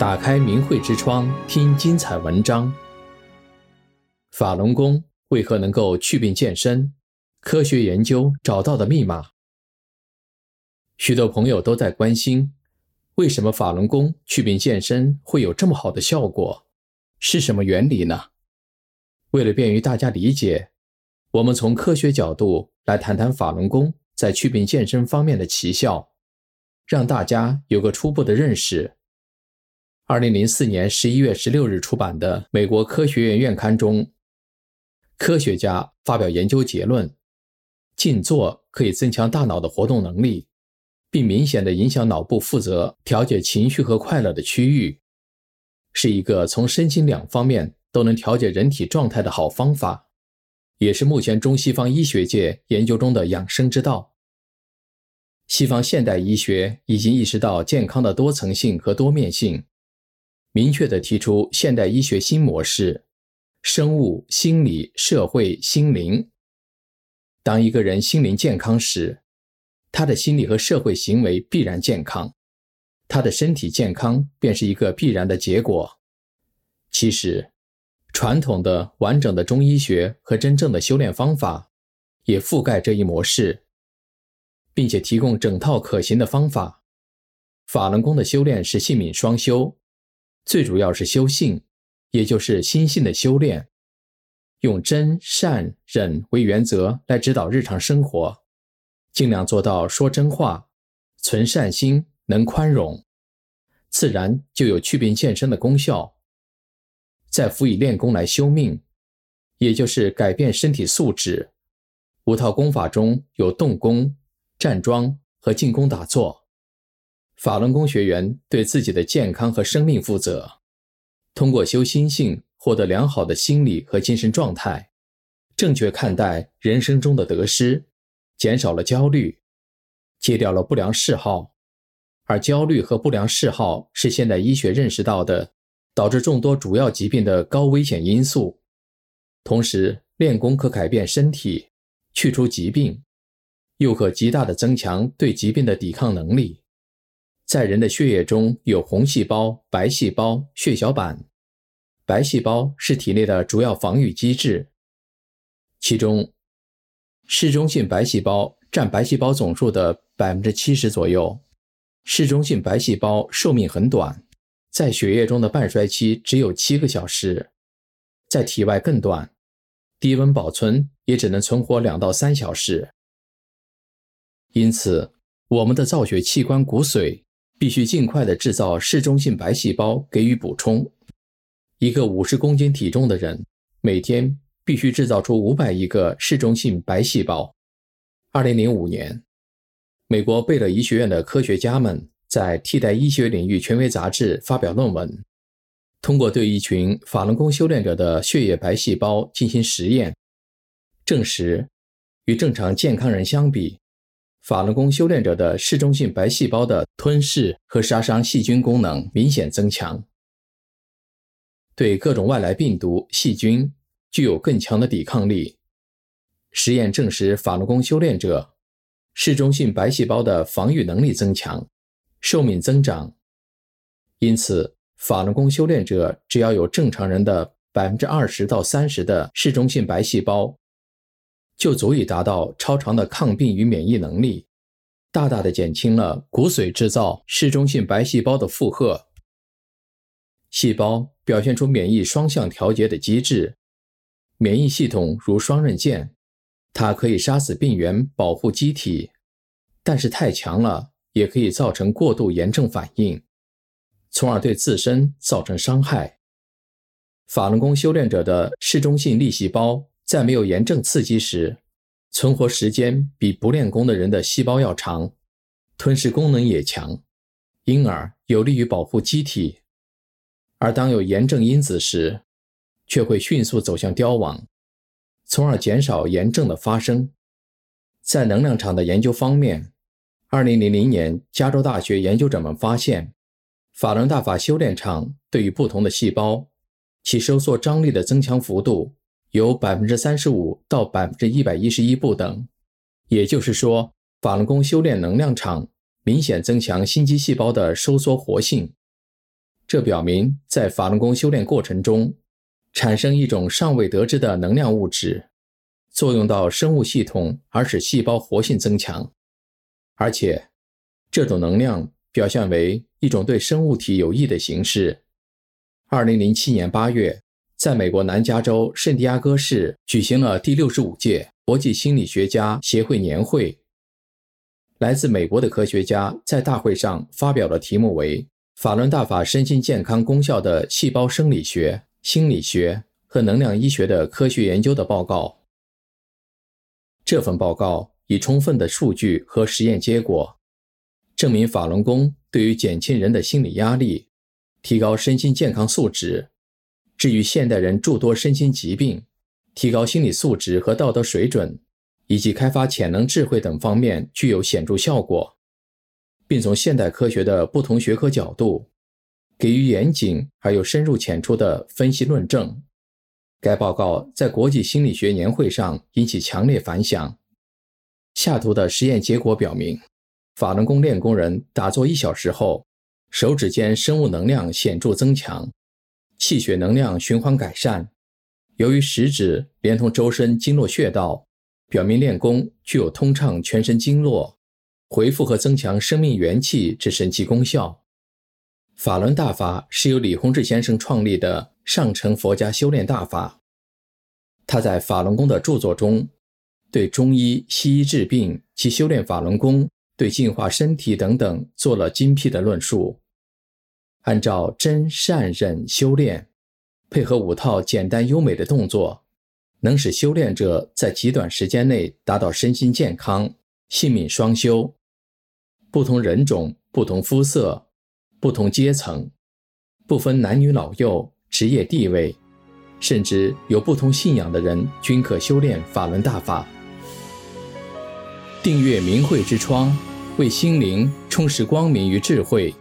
打开明慧之窗，听精彩文章。法轮功为何能够祛病健身？科学研究找到的密码。许多朋友都在关心，为什么法轮功祛病健身会有这么好的效果？是什么原理呢？为了便于大家理解，我们从科学角度来谈谈法轮功在祛病健身方面的奇效，让大家有个初步的认识。二零零四年十一月十六日出版的《美国科学院院刊》中，科学家发表研究结论：静坐可以增强大脑的活动能力，并明显地影响脑部负责调节情绪和快乐的区域，是一个从身心两方面都能调节人体状态的好方法，也是目前中西方医学界研究中的养生之道。西方现代医学已经意识到健康的多层性和多面性。明确地提出现代医学新模式：生物、心理、社会、心灵。当一个人心灵健康时，他的心理和社会行为必然健康，他的身体健康便是一个必然的结果。其实，传统的完整的中医学和真正的修炼方法，也覆盖这一模式，并且提供整套可行的方法。法轮功的修炼是性命双修。最主要是修性，也就是心性的修炼，用真善忍为原则来指导日常生活，尽量做到说真话、存善心、能宽容，自然就有祛病健身的功效。再辅以练功来修命，也就是改变身体素质。五套功法中有动功、站桩和静功打坐。法轮功学员对自己的健康和生命负责，通过修心性获得良好的心理和精神状态，正确看待人生中的得失，减少了焦虑，戒掉了不良嗜好。而焦虑和不良嗜好是现代医学认识到的导致众多主要疾病的高危险因素。同时，练功可改变身体，去除疾病，又可极大的增强对疾病的抵抗能力。在人的血液中有红细胞、白细胞、血小板。白细胞是体内的主要防御机制，其中嗜中性白细胞占白细胞总数的百分之七十左右。嗜中性白细胞寿命很短，在血液中的半衰期只有七个小时，在体外更短，低温保存也只能存活两到三小时。因此，我们的造血器官骨髓。必须尽快地制造嗜中性白细胞给予补充。一个五十公斤体重的人，每天必须制造出五百亿个嗜中性白细胞。二零零五年，美国贝勒医学院的科学家们在《替代医学领域权威杂志》发表论文，通过对一群法轮功修炼者的血液白细胞进行实验，证实与正常健康人相比，法轮功修炼者的嗜中性白细胞的吞噬和杀伤细菌功能明显增强，对各种外来病毒、细菌具有更强的抵抗力。实验证实，法轮功修炼者嗜中性白细胞的防御能力增强，寿命增长。因此，法轮功修炼者只要有正常人的百分之二十到三十的嗜中性白细胞。就足以达到超长的抗病与免疫能力，大大的减轻了骨髓制造嗜中性白细胞的负荷。细胞表现出免疫双向调节的机制，免疫系统如双刃剑，它可以杀死病原，保护机体，但是太强了也可以造成过度炎症反应，从而对自身造成伤害。法轮功修炼者的嗜中性粒细胞。在没有炎症刺激时，存活时间比不练功的人的细胞要长，吞噬功能也强，因而有利于保护机体。而当有炎症因子时，却会迅速走向凋亡，从而减少炎症的发生。在能量场的研究方面，2000年加州大学研究者们发现，法轮大法修炼场对于不同的细胞，其收缩张力的增强幅度。有百分之三十五到百分之一百一十一不等，也就是说，法轮功修炼能量场明显增强心肌细胞的收缩活性。这表明在法轮功修炼过程中，产生一种尚未得知的能量物质，作用到生物系统而使细胞活性增强，而且这种能量表现为一种对生物体有益的形式。二零零七年八月，在美国南加州圣地亚哥市举行了第六十五届国际心理学家协会年会。来自美国的科学家在大会上发表了题目为“法轮大法身心健康功效的细胞生理学、心理学和能量医学的科学研究”的报告。这份报告以充分的数据和实验结果，证明法轮功对于减轻人的心理压力、提高身心健康素质、治愈现代人诸多身心疾病、提高心理素质和道德水准。以及开发潜能、智慧等方面具有显著效果，并从现代科学的不同学科角度给予严谨而又深入浅出的分析论证。该报告在国际心理学年会上引起强烈反响。下图的实验结果表明，法轮功练功人打坐一小时后，手指间生物能量显著增强，气血能量循环改善。由于食指连通周身经络穴道。表明练功具有通畅全身经络、恢复和增强生命元气之神奇功效。法轮大法是由李洪志先生创立的上乘佛家修炼大法。他在法轮功的著作中，对中医、西医治病及修炼法轮功对净化身体等等做了精辟的论述。按照真善忍修炼，配合五套简单优美的动作。能使修炼者在极短时间内达到身心健康、性命双修。不同人种、不同肤色、不同阶层，不分男女老幼、职业地位，甚至有不同信仰的人均可修炼法轮大法。订阅明慧之窗，为心灵充实光明与智慧。